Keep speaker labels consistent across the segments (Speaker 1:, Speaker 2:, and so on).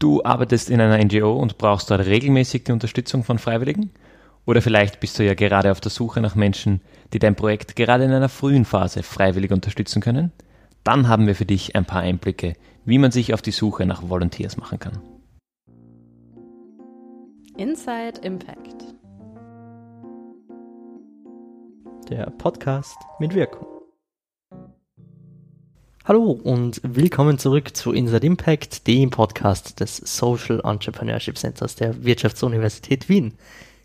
Speaker 1: Du arbeitest in einer NGO und brauchst dort regelmäßig die Unterstützung von Freiwilligen? Oder vielleicht bist du ja gerade auf der Suche nach Menschen, die dein Projekt gerade in einer frühen Phase freiwillig unterstützen können? Dann haben wir für dich ein paar Einblicke, wie man sich auf die Suche nach Volunteers machen kann.
Speaker 2: Inside Impact.
Speaker 3: Der Podcast mit Wirkung. Hallo und willkommen zurück zu Inside Impact, dem Podcast des Social Entrepreneurship Centers der Wirtschaftsuniversität Wien.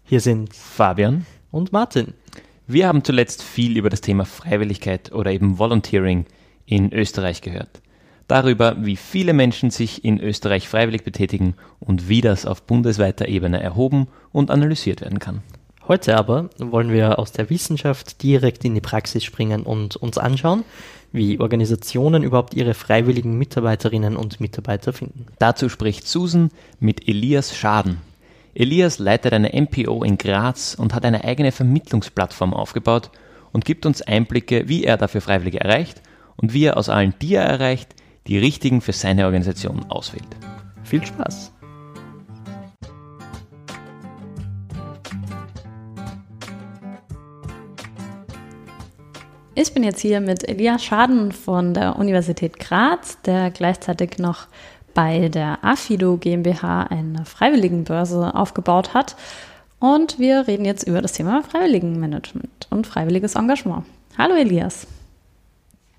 Speaker 3: Hier sind
Speaker 1: Fabian
Speaker 3: und Martin.
Speaker 1: Wir haben zuletzt viel über das Thema Freiwilligkeit oder eben Volunteering in Österreich gehört. Darüber, wie viele Menschen sich in Österreich freiwillig betätigen und wie das auf bundesweiter Ebene erhoben und analysiert werden kann.
Speaker 3: Heute aber wollen wir aus der Wissenschaft direkt in die Praxis springen und uns anschauen, wie Organisationen überhaupt ihre freiwilligen Mitarbeiterinnen und Mitarbeiter finden.
Speaker 1: Dazu spricht Susan mit Elias Schaden. Elias leitet eine MPO in Graz und hat eine eigene Vermittlungsplattform aufgebaut und gibt uns Einblicke, wie er dafür Freiwillige erreicht und wie er aus allen, die er erreicht, die richtigen für seine Organisation auswählt.
Speaker 3: Viel Spaß!
Speaker 2: Ich bin jetzt hier mit Elias Schaden von der Universität Graz, der gleichzeitig noch bei der Afido GmbH eine Freiwilligenbörse aufgebaut hat. Und wir reden jetzt über das Thema Freiwilligenmanagement und freiwilliges Engagement. Hallo Elias.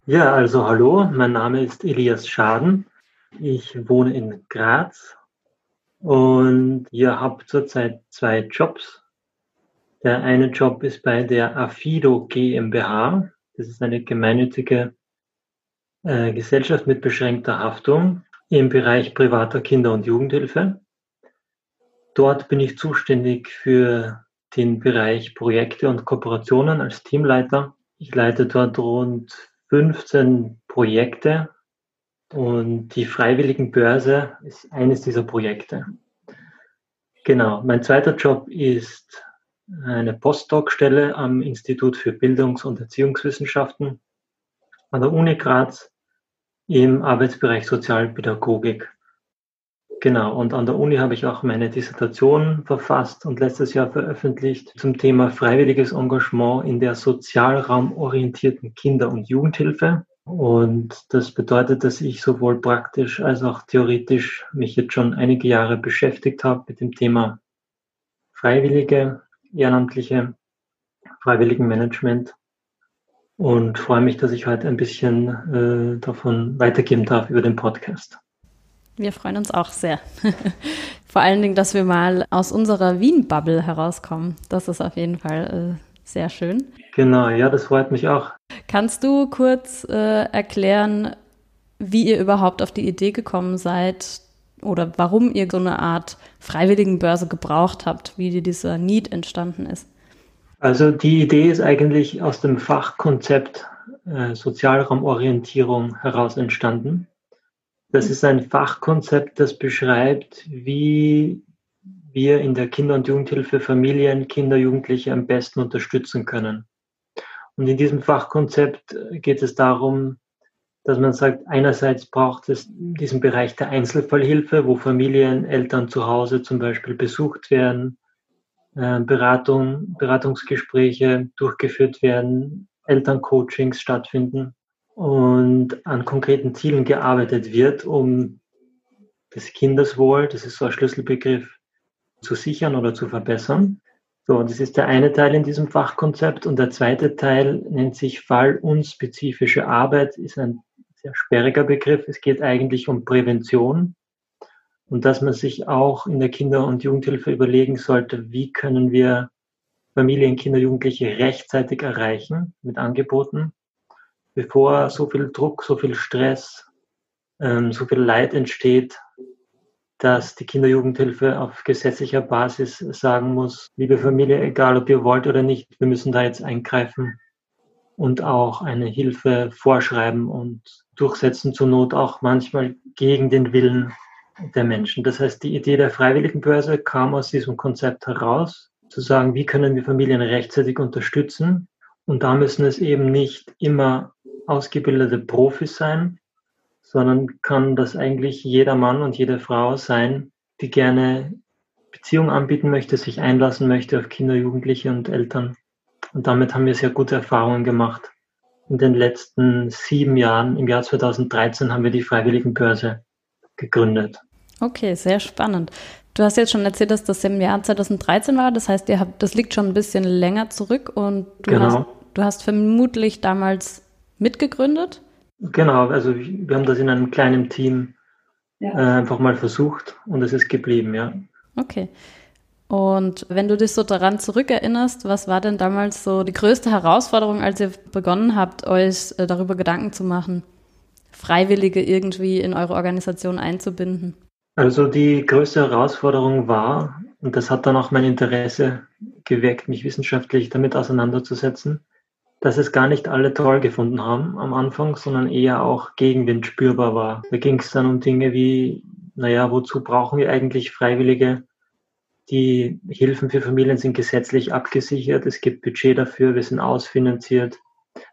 Speaker 4: Ja, also hallo, mein Name ist Elias Schaden. Ich wohne in Graz und ihr habt zurzeit zwei Jobs. Der eine Job ist bei der Afido GmbH. Das ist eine gemeinnützige äh, Gesellschaft mit beschränkter Haftung im Bereich privater Kinder- und Jugendhilfe. Dort bin ich zuständig für den Bereich Projekte und Kooperationen als Teamleiter. Ich leite dort rund 15 Projekte und die Freiwilligenbörse ist eines dieser Projekte. Genau, mein zweiter Job ist eine Postdoc-Stelle am Institut für Bildungs- und Erziehungswissenschaften an der Uni Graz im Arbeitsbereich Sozialpädagogik. Genau, und an der Uni habe ich auch meine Dissertation verfasst und letztes Jahr veröffentlicht zum Thema freiwilliges Engagement in der sozialraumorientierten Kinder- und Jugendhilfe. Und das bedeutet, dass ich sowohl praktisch als auch theoretisch mich jetzt schon einige Jahre beschäftigt habe mit dem Thema Freiwillige, Ehrenamtliche, Freiwilligenmanagement und freue mich, dass ich heute ein bisschen äh, davon weitergeben darf über den Podcast.
Speaker 2: Wir freuen uns auch sehr. Vor allen Dingen, dass wir mal aus unserer Wien-Bubble herauskommen. Das ist auf jeden Fall äh, sehr schön.
Speaker 4: Genau, ja, das freut mich auch.
Speaker 2: Kannst du kurz äh, erklären, wie ihr überhaupt auf die Idee gekommen seid oder warum ihr so eine Art Freiwilligenbörse gebraucht habt, wie dieser Need entstanden ist?
Speaker 4: Also die Idee ist eigentlich aus dem Fachkonzept äh, Sozialraumorientierung heraus entstanden. Das ist ein Fachkonzept, das beschreibt, wie wir in der Kinder- und Jugendhilfe Familien, Kinder, Jugendliche am besten unterstützen können. Und in diesem Fachkonzept geht es darum, dass man sagt, einerseits braucht es diesen Bereich der Einzelfallhilfe, wo Familien, Eltern zu Hause zum Beispiel besucht werden, äh, Beratung, Beratungsgespräche durchgeführt werden, Elterncoachings stattfinden und an konkreten Zielen gearbeitet wird, um das Kindeswohl, das ist so ein Schlüsselbegriff, zu sichern oder zu verbessern. So, das ist der eine Teil in diesem Fachkonzept und der zweite Teil nennt sich fallunspezifische Arbeit, ist ein sehr sperriger Begriff. Es geht eigentlich um Prävention und dass man sich auch in der Kinder- und Jugendhilfe überlegen sollte, wie können wir Familien, Kinder, Jugendliche rechtzeitig erreichen mit Angeboten, bevor so viel Druck, so viel Stress, ähm, so viel Leid entsteht, dass die Kinder-Jugendhilfe auf gesetzlicher Basis sagen muss, liebe Familie, egal ob ihr wollt oder nicht, wir müssen da jetzt eingreifen und auch eine Hilfe vorschreiben und durchsetzen, zur Not auch manchmal gegen den Willen der Menschen. Das heißt, die Idee der Freiwilligenbörse kam aus diesem Konzept heraus, zu sagen, wie können wir Familien rechtzeitig unterstützen. Und da müssen es eben nicht immer ausgebildete Profis sein, sondern kann das eigentlich jeder Mann und jede Frau sein, die gerne Beziehung anbieten möchte, sich einlassen möchte auf Kinder, Jugendliche und Eltern. Und damit haben wir sehr gute Erfahrungen gemacht. In den letzten sieben Jahren, im Jahr 2013, haben wir die Freiwilligenbörse gegründet.
Speaker 2: Okay, sehr spannend. Du hast jetzt schon erzählt, dass das im Jahr 2013 war. Das heißt, ihr habt, das liegt schon ein bisschen länger zurück und du, genau. hast, du hast vermutlich damals mitgegründet?
Speaker 4: Genau, also wir haben das in einem kleinen Team ja. äh, einfach mal versucht und es ist geblieben, ja.
Speaker 2: Okay. Und wenn du dich so daran zurückerinnerst, was war denn damals so die größte Herausforderung, als ihr begonnen habt, euch äh, darüber Gedanken zu machen, Freiwillige irgendwie in eure Organisation einzubinden?
Speaker 4: Also die größte Herausforderung war, und das hat dann auch mein Interesse geweckt, mich wissenschaftlich damit auseinanderzusetzen, dass es gar nicht alle toll gefunden haben am Anfang, sondern eher auch Gegenwind spürbar war. Da ging es dann um Dinge wie, naja, wozu brauchen wir eigentlich Freiwillige? Die Hilfen für Familien sind gesetzlich abgesichert, es gibt Budget dafür, wir sind ausfinanziert,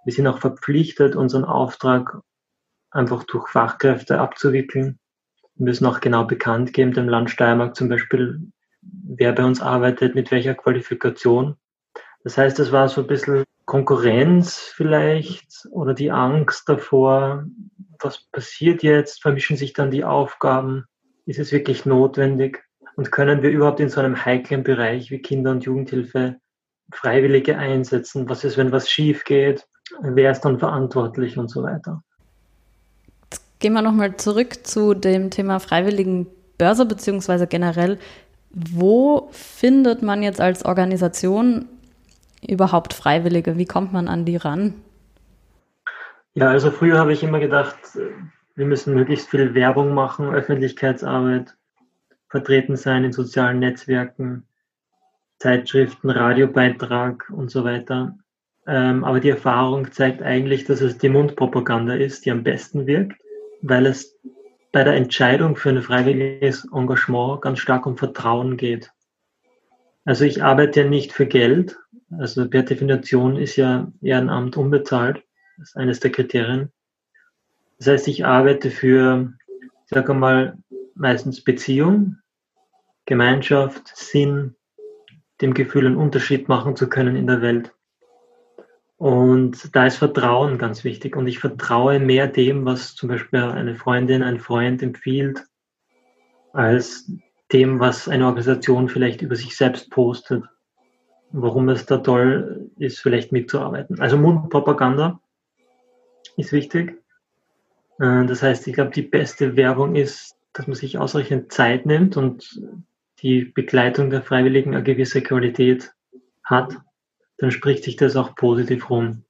Speaker 4: wir sind auch verpflichtet, unseren Auftrag einfach durch Fachkräfte abzuwickeln. Müssen auch genau bekannt geben, dem Land Steiermark zum Beispiel, wer bei uns arbeitet, mit welcher Qualifikation. Das heißt, es war so ein bisschen Konkurrenz vielleicht oder die Angst davor, was passiert jetzt, vermischen sich dann die Aufgaben, ist es wirklich notwendig und können wir überhaupt in so einem heiklen Bereich wie Kinder- und Jugendhilfe Freiwillige einsetzen? Was ist, wenn was schief geht? Wer ist dann verantwortlich und so weiter?
Speaker 2: Gehen wir nochmal zurück zu dem Thema freiwilligen Börse beziehungsweise generell. Wo findet man jetzt als Organisation überhaupt Freiwillige? Wie kommt man an die ran?
Speaker 4: Ja, also früher habe ich immer gedacht, wir müssen möglichst viel Werbung machen, Öffentlichkeitsarbeit, vertreten sein in sozialen Netzwerken, Zeitschriften, Radiobeitrag und so weiter. Ähm, aber die Erfahrung zeigt eigentlich, dass es die Mundpropaganda ist, die am besten wirkt weil es bei der Entscheidung für ein freiwilliges Engagement ganz stark um Vertrauen geht. Also ich arbeite ja nicht für Geld. Also per Definition ist ja Ehrenamt unbezahlt. Das ist eines der Kriterien. Das heißt, ich arbeite für, ich sage mal, meistens Beziehung, Gemeinschaft, Sinn, dem Gefühl, einen Unterschied machen zu können in der Welt. Und da ist Vertrauen ganz wichtig. Und ich vertraue mehr dem, was zum Beispiel eine Freundin, ein Freund empfiehlt, als dem, was eine Organisation vielleicht über sich selbst postet. Warum es da toll ist, vielleicht mitzuarbeiten. Also Mundpropaganda ist wichtig. Äh, das heißt, ich glaube, die beste Werbung ist, dass man sich ausreichend Zeit nimmt und die Begleitung der Freiwilligen eine gewisse Qualität hat dann spricht sich das auch positiv rum.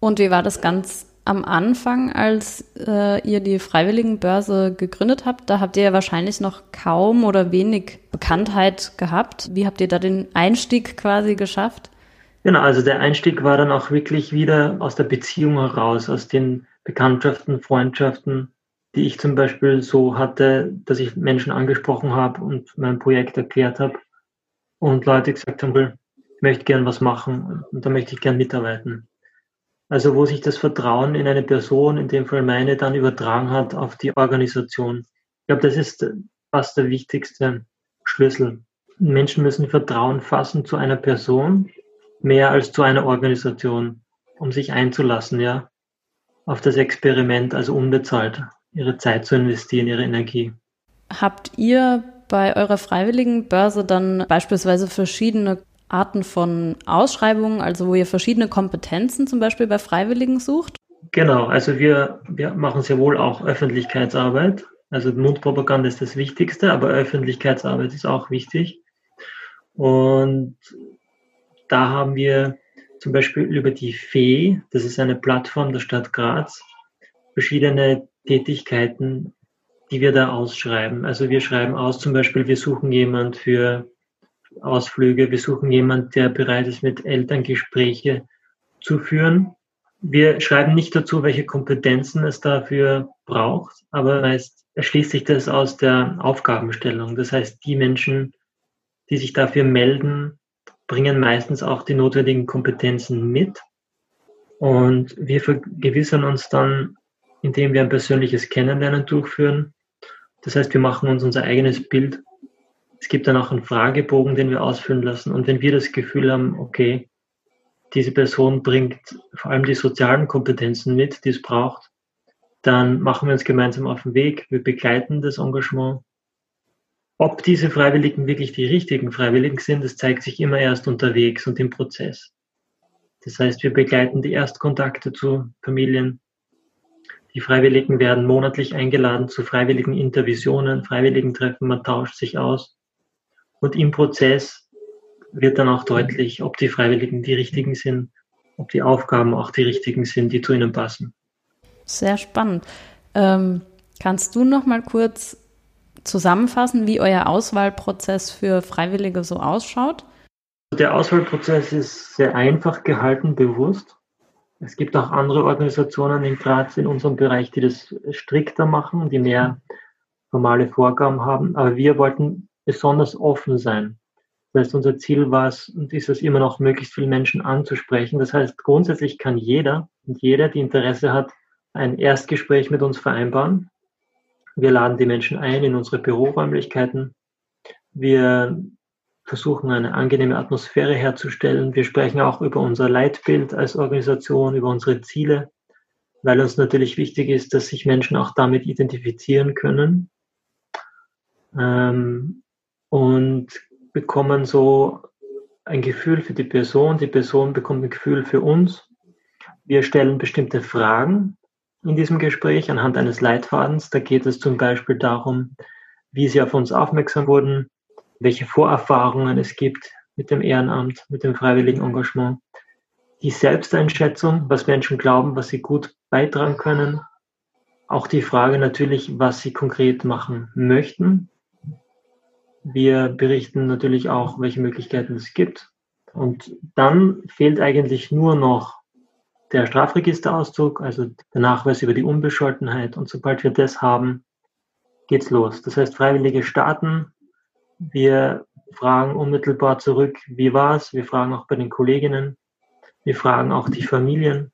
Speaker 2: Und wie war das ganz am Anfang, als äh, ihr die Freiwilligenbörse gegründet habt? Da habt ihr ja wahrscheinlich noch kaum oder wenig Bekanntheit gehabt. Wie habt ihr da den Einstieg quasi geschafft?
Speaker 4: Genau, also der Einstieg war dann auch wirklich wieder aus der Beziehung heraus, aus den Bekanntschaften, Freundschaften, die ich zum Beispiel so hatte, dass ich Menschen angesprochen habe und mein Projekt erklärt habe und Leute gesagt haben, ich möchte gern was machen und da möchte ich gern mitarbeiten. Also wo sich das Vertrauen in eine Person, in dem Fall meine, dann übertragen hat auf die Organisation. Ich glaube, das ist fast der wichtigste Schlüssel. Menschen müssen Vertrauen fassen zu einer Person mehr als zu einer Organisation, um sich einzulassen, ja, auf das Experiment, also unbezahlt, ihre Zeit zu investieren, ihre Energie.
Speaker 2: Habt ihr bei eurer freiwilligen Börse dann beispielsweise verschiedene Arten von Ausschreibungen, also wo ihr verschiedene Kompetenzen zum Beispiel bei Freiwilligen sucht?
Speaker 4: Genau, also wir, wir machen sehr wohl auch Öffentlichkeitsarbeit. Also Mundpropaganda ist das Wichtigste, aber Öffentlichkeitsarbeit ist auch wichtig. Und da haben wir zum Beispiel über die FEE, das ist eine Plattform der Stadt Graz, verschiedene Tätigkeiten, die wir da ausschreiben. Also wir schreiben aus, zum Beispiel, wir suchen jemand für Ausflüge. Wir suchen jemanden, der bereit ist, mit Eltern Gespräche zu führen. Wir schreiben nicht dazu, welche Kompetenzen es dafür braucht, aber meist erschließt sich das aus der Aufgabenstellung. Das heißt, die Menschen, die sich dafür melden, bringen meistens auch die notwendigen Kompetenzen mit. Und wir vergewissern uns dann, indem wir ein persönliches Kennenlernen durchführen. Das heißt, wir machen uns unser eigenes Bild. Es gibt dann auch einen Fragebogen, den wir ausfüllen lassen. Und wenn wir das Gefühl haben, okay, diese Person bringt vor allem die sozialen Kompetenzen mit, die es braucht, dann machen wir uns gemeinsam auf den Weg. Wir begleiten das Engagement. Ob diese Freiwilligen wirklich die richtigen Freiwilligen sind, das zeigt sich immer erst unterwegs und im Prozess. Das heißt, wir begleiten die Erstkontakte zu Familien. Die Freiwilligen werden monatlich eingeladen zu freiwilligen Intervisionen, freiwilligen Treffen, man tauscht sich aus. Und im Prozess wird dann auch deutlich, ob die Freiwilligen die richtigen sind, ob die Aufgaben auch die richtigen sind, die zu ihnen passen.
Speaker 2: Sehr spannend. Ähm, kannst du noch mal kurz zusammenfassen, wie euer Auswahlprozess für Freiwillige so ausschaut?
Speaker 4: Der Auswahlprozess ist sehr einfach gehalten, bewusst. Es gibt auch andere Organisationen in Graz in unserem Bereich, die das strikter machen, die mehr formale Vorgaben haben. Aber wir wollten besonders offen sein. Das heißt, unser Ziel war es und ist es immer noch, möglichst viele Menschen anzusprechen. Das heißt, grundsätzlich kann jeder und jeder, die Interesse hat, ein Erstgespräch mit uns vereinbaren. Wir laden die Menschen ein in unsere Büroräumlichkeiten. Wir versuchen eine angenehme Atmosphäre herzustellen. Wir sprechen auch über unser Leitbild als Organisation, über unsere Ziele, weil uns natürlich wichtig ist, dass sich Menschen auch damit identifizieren können ähm, und bekommen so ein Gefühl für die Person. Die Person bekommt ein Gefühl für uns. Wir stellen bestimmte Fragen in diesem Gespräch anhand eines Leitfadens. Da geht es zum Beispiel darum, wie sie auf uns aufmerksam wurden, welche Vorerfahrungen es gibt mit dem Ehrenamt, mit dem freiwilligen Engagement, die Selbsteinschätzung, was Menschen glauben, was sie gut beitragen können, auch die Frage natürlich, was sie konkret machen möchten. Wir berichten natürlich auch, welche Möglichkeiten es gibt. Und dann fehlt eigentlich nur noch der Strafregisterauszug, also der Nachweis über die Unbescholtenheit. Und sobald wir das haben, geht's los. Das heißt, Freiwillige starten wir fragen unmittelbar zurück, wie war es? Wir fragen auch bei den Kolleginnen. Wir fragen auch die Familien.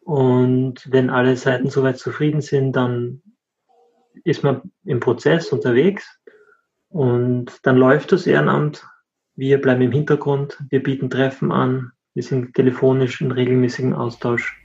Speaker 4: Und wenn alle Seiten soweit zufrieden sind, dann ist man im Prozess unterwegs und dann läuft das Ehrenamt. Wir bleiben im Hintergrund, wir bieten Treffen an, wir sind telefonisch in regelmäßigen Austausch.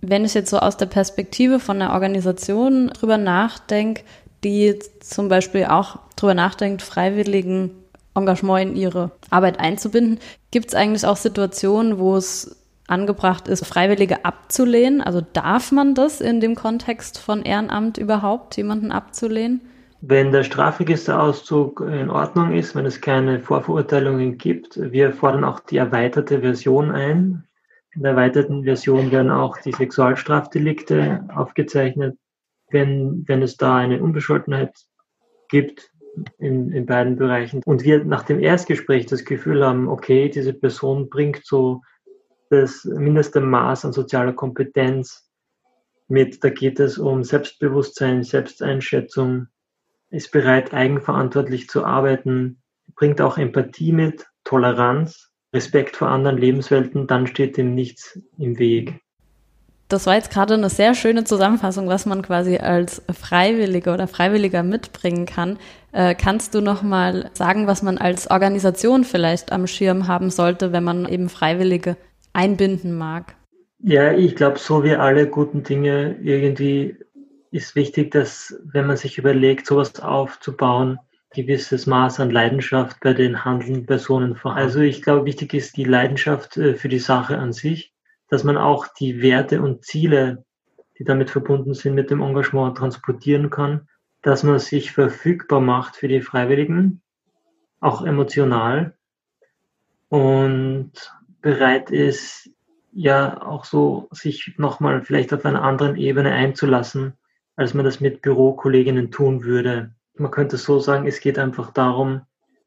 Speaker 2: Wenn ich jetzt so aus der Perspektive von der Organisation drüber nachdenke, die zum Beispiel auch darüber nachdenkt, freiwilligen Engagement in ihre Arbeit einzubinden. Gibt es eigentlich auch Situationen, wo es angebracht ist, Freiwillige abzulehnen? Also darf man das in dem Kontext von Ehrenamt überhaupt, jemanden abzulehnen?
Speaker 4: Wenn der Strafregisterauszug in Ordnung ist, wenn es keine Vorverurteilungen gibt, wir fordern auch die erweiterte Version ein. In der erweiterten Version werden auch die Sexualstrafdelikte aufgezeichnet wenn, wenn es da eine Unbescholtenheit gibt in, in beiden Bereichen und wir nach dem Erstgespräch das Gefühl haben, okay, diese Person bringt so das mindeste Maß an sozialer Kompetenz mit, da geht es um Selbstbewusstsein, Selbsteinschätzung, ist bereit, eigenverantwortlich zu arbeiten, bringt auch Empathie mit, Toleranz, Respekt vor anderen Lebenswelten, dann steht dem nichts im Weg.
Speaker 2: Das war jetzt gerade eine sehr schöne Zusammenfassung, was man quasi als Freiwilliger oder Freiwilliger mitbringen kann. Äh, kannst du noch mal sagen, was man als Organisation vielleicht am Schirm haben sollte, wenn man eben Freiwillige einbinden mag?
Speaker 4: Ja, ich glaube, so wie alle guten Dinge irgendwie ist wichtig, dass wenn man sich überlegt, sowas aufzubauen, gewisses Maß an Leidenschaft bei den handelnden Personen vor. Also ich glaube, wichtig ist die Leidenschaft äh, für die Sache an sich dass man auch die Werte und Ziele, die damit verbunden sind, mit dem Engagement transportieren kann, dass man sich verfügbar macht für die Freiwilligen, auch emotional und bereit ist, ja auch so sich nochmal vielleicht auf einer anderen Ebene einzulassen, als man das mit Bürokolleginnen tun würde. Man könnte so sagen, es geht einfach darum,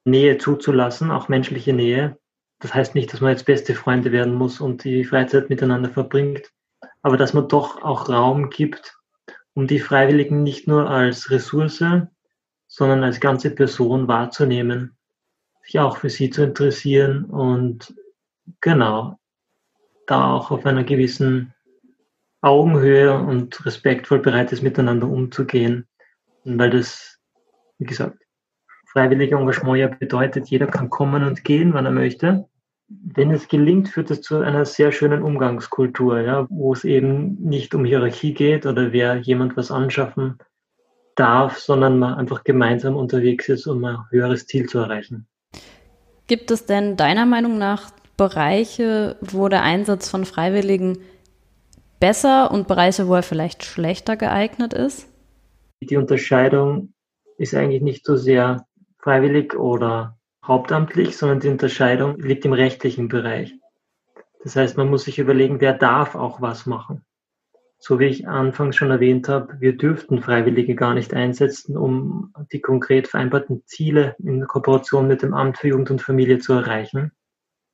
Speaker 4: Nähe zuzulassen, auch menschliche Nähe, das heißt nicht, dass man jetzt beste Freunde werden muss und die Freizeit miteinander verbringt, aber dass man doch auch Raum gibt, um die Freiwilligen nicht nur als Ressource, sondern als ganze Person wahrzunehmen, sich auch für sie zu interessieren und genau, da auch auf einer gewissen Augenhöhe und respektvoll bereit ist, miteinander umzugehen. Weil das, wie gesagt, freiwillige Engagement ja bedeutet, jeder kann kommen und gehen, wann er möchte. Wenn es gelingt, führt es zu einer sehr schönen Umgangskultur, ja, wo es eben nicht um Hierarchie geht oder wer jemand was anschaffen darf, sondern man einfach gemeinsam unterwegs ist, um ein höheres Ziel zu erreichen.
Speaker 2: Gibt es denn deiner Meinung nach Bereiche, wo der Einsatz von Freiwilligen besser und Bereiche, wo er vielleicht schlechter geeignet ist?
Speaker 4: Die Unterscheidung ist eigentlich nicht so sehr freiwillig oder hauptamtlich, sondern die Unterscheidung liegt im rechtlichen Bereich. Das heißt, man muss sich überlegen, wer darf auch was machen. So wie ich anfangs schon erwähnt habe, wir dürften Freiwillige gar nicht einsetzen, um die konkret vereinbarten Ziele in Kooperation mit dem Amt für Jugend und Familie zu erreichen.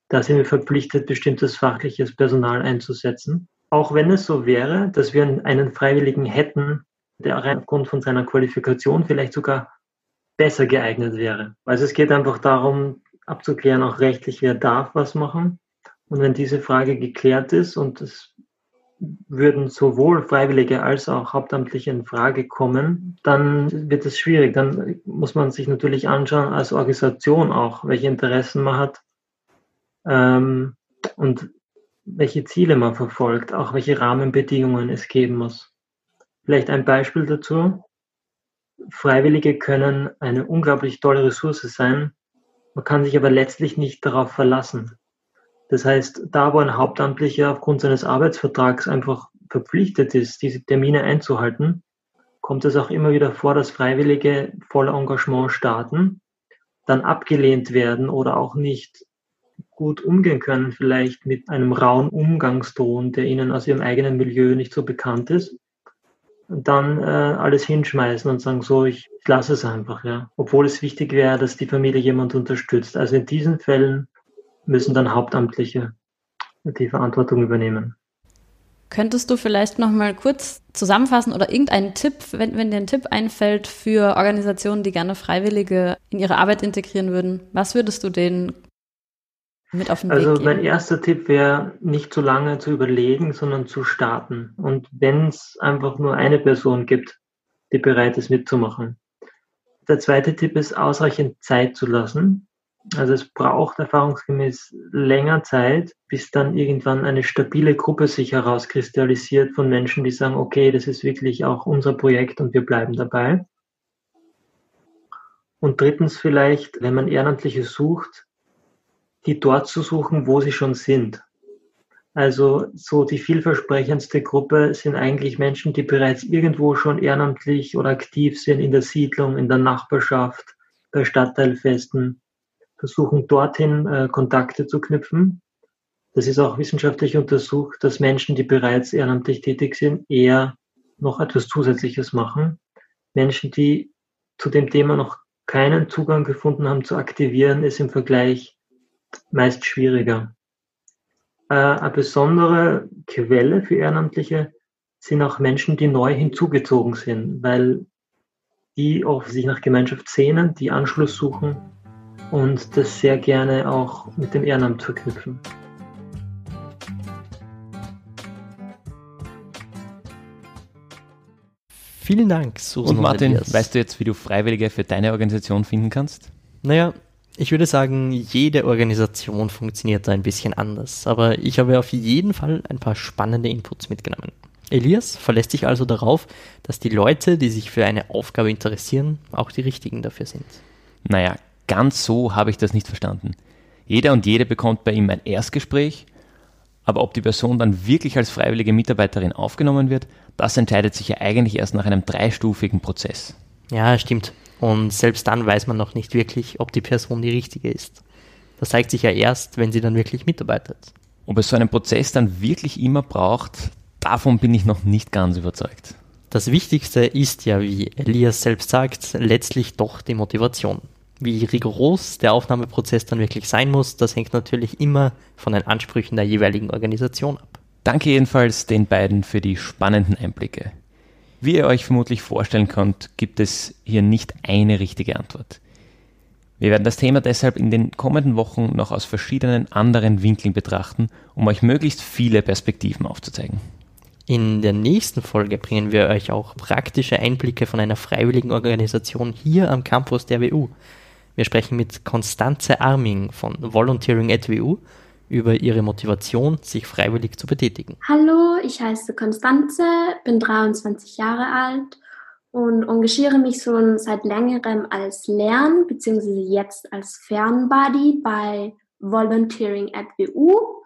Speaker 4: Da sind wir verpflichtet, bestimmtes fachliches Personal einzusetzen. Auch wenn es so wäre, dass wir einen Freiwilligen hätten, der aufgrund von seiner Qualifikation vielleicht sogar besser geeignet wäre. Also es geht einfach darum, abzuklären, auch rechtlich, wer darf was machen. Und wenn diese Frage geklärt ist und es würden sowohl Freiwillige als auch Hauptamtliche in Frage kommen, dann wird es schwierig. Dann muss man sich natürlich anschauen als Organisation auch, welche Interessen man hat ähm, und welche Ziele man verfolgt, auch welche Rahmenbedingungen es geben muss. Vielleicht ein Beispiel dazu. Freiwillige können eine unglaublich tolle Ressource sein. Man kann sich aber letztlich nicht darauf verlassen. Das heißt, da wo ein Hauptamtlicher aufgrund seines Arbeitsvertrags einfach verpflichtet ist, diese Termine einzuhalten, kommt es auch immer wieder vor, dass Freiwillige voller Engagement starten, dann abgelehnt werden oder auch nicht gut umgehen können, vielleicht mit einem rauen Umgangston, der ihnen aus ihrem eigenen Milieu nicht so bekannt ist dann äh, alles hinschmeißen und sagen, so, ich, ich lasse es einfach, ja. Obwohl es wichtig wäre, dass die Familie jemand unterstützt. Also in diesen Fällen müssen dann Hauptamtliche die Verantwortung übernehmen.
Speaker 2: Könntest du vielleicht noch mal kurz zusammenfassen oder irgendeinen Tipp, wenn, wenn dir ein Tipp einfällt für Organisationen, die gerne Freiwillige in ihre Arbeit integrieren würden? Was würdest du denen mit auf den
Speaker 4: also
Speaker 2: Weg geben?
Speaker 4: mein erster Tipp wäre, nicht zu lange zu überlegen, sondern zu starten. Und wenn es einfach nur eine Person gibt, die bereit ist mitzumachen. Der zweite Tipp ist, ausreichend Zeit zu lassen. Also es braucht erfahrungsgemäß länger Zeit, bis dann irgendwann eine stabile Gruppe sich herauskristallisiert von Menschen, die sagen, okay, das ist wirklich auch unser Projekt und wir bleiben dabei. Und drittens vielleicht, wenn man Ehrenamtliche sucht, die dort zu suchen, wo sie schon sind. Also so die vielversprechendste Gruppe sind eigentlich Menschen, die bereits irgendwo schon ehrenamtlich oder aktiv sind in der Siedlung, in der Nachbarschaft, bei Stadtteilfesten, versuchen dorthin äh, Kontakte zu knüpfen. Das ist auch wissenschaftlich untersucht, dass Menschen, die bereits ehrenamtlich tätig sind, eher noch etwas Zusätzliches machen. Menschen, die zu dem Thema noch keinen Zugang gefunden haben zu aktivieren, ist im Vergleich meist schwieriger. Äh, eine besondere Quelle für Ehrenamtliche sind auch Menschen, die neu hinzugezogen sind, weil die auch sich nach Gemeinschaft sehnen, die Anschluss suchen und das sehr gerne auch mit dem Ehrenamt verknüpfen.
Speaker 3: Vielen Dank,
Speaker 1: Susan. Und Martin, und weißt du jetzt, wie du Freiwillige für deine Organisation finden kannst?
Speaker 3: Naja, ich würde sagen, jede Organisation funktioniert da ein bisschen anders, aber ich habe auf jeden Fall ein paar spannende Inputs mitgenommen. Elias verlässt sich also darauf, dass die Leute, die sich für eine Aufgabe interessieren, auch die richtigen dafür sind.
Speaker 1: Naja, ganz so habe ich das nicht verstanden. Jeder und jede bekommt bei ihm ein Erstgespräch, aber ob die Person dann wirklich als freiwillige Mitarbeiterin aufgenommen wird, das entscheidet sich ja eigentlich erst nach einem dreistufigen Prozess.
Speaker 3: Ja, stimmt. Und selbst dann weiß man noch nicht wirklich, ob die Person die richtige ist. Das zeigt sich ja erst, wenn sie dann wirklich mitarbeitet.
Speaker 1: Ob es so einen Prozess dann wirklich immer braucht, davon bin ich noch nicht ganz überzeugt.
Speaker 3: Das Wichtigste ist ja, wie Elias selbst sagt, letztlich doch die Motivation. Wie rigoros der Aufnahmeprozess dann wirklich sein muss, das hängt natürlich immer von den Ansprüchen der jeweiligen Organisation ab.
Speaker 1: Danke jedenfalls den beiden für die spannenden Einblicke. Wie ihr euch vermutlich vorstellen könnt, gibt es hier nicht eine richtige Antwort. Wir werden das Thema deshalb in den kommenden Wochen noch aus verschiedenen anderen Winkeln betrachten, um euch möglichst viele Perspektiven aufzuzeigen.
Speaker 3: In der nächsten Folge bringen wir euch auch praktische Einblicke von einer freiwilligen Organisation hier am Campus der WU. Wir sprechen mit Konstanze Arming von Volunteering at WU über ihre Motivation, sich freiwillig zu betätigen.
Speaker 5: Hallo, ich heiße Konstanze, bin 23 Jahre alt und engagiere mich schon seit längerem als Lern- bzw. jetzt als Fernbuddy bei Volunteering at WU.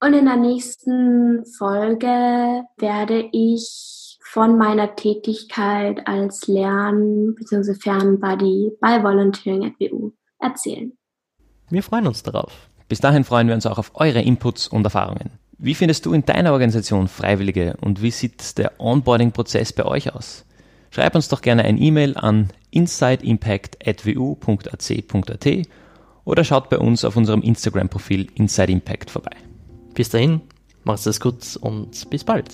Speaker 5: Und in der nächsten Folge werde ich von meiner Tätigkeit als Lern- bzw. Fernbuddy bei Volunteering at WU erzählen.
Speaker 3: Wir freuen uns darauf.
Speaker 1: Bis dahin freuen wir uns auch auf eure Inputs und Erfahrungen. Wie findest du in deiner Organisation Freiwillige und wie sieht der Onboarding-Prozess bei euch aus? Schreib uns doch gerne ein E-Mail an insideimpact.wu.ac.at oder schaut bei uns auf unserem Instagram-Profil Inside Impact vorbei.
Speaker 3: Bis dahin, macht es gut und bis bald.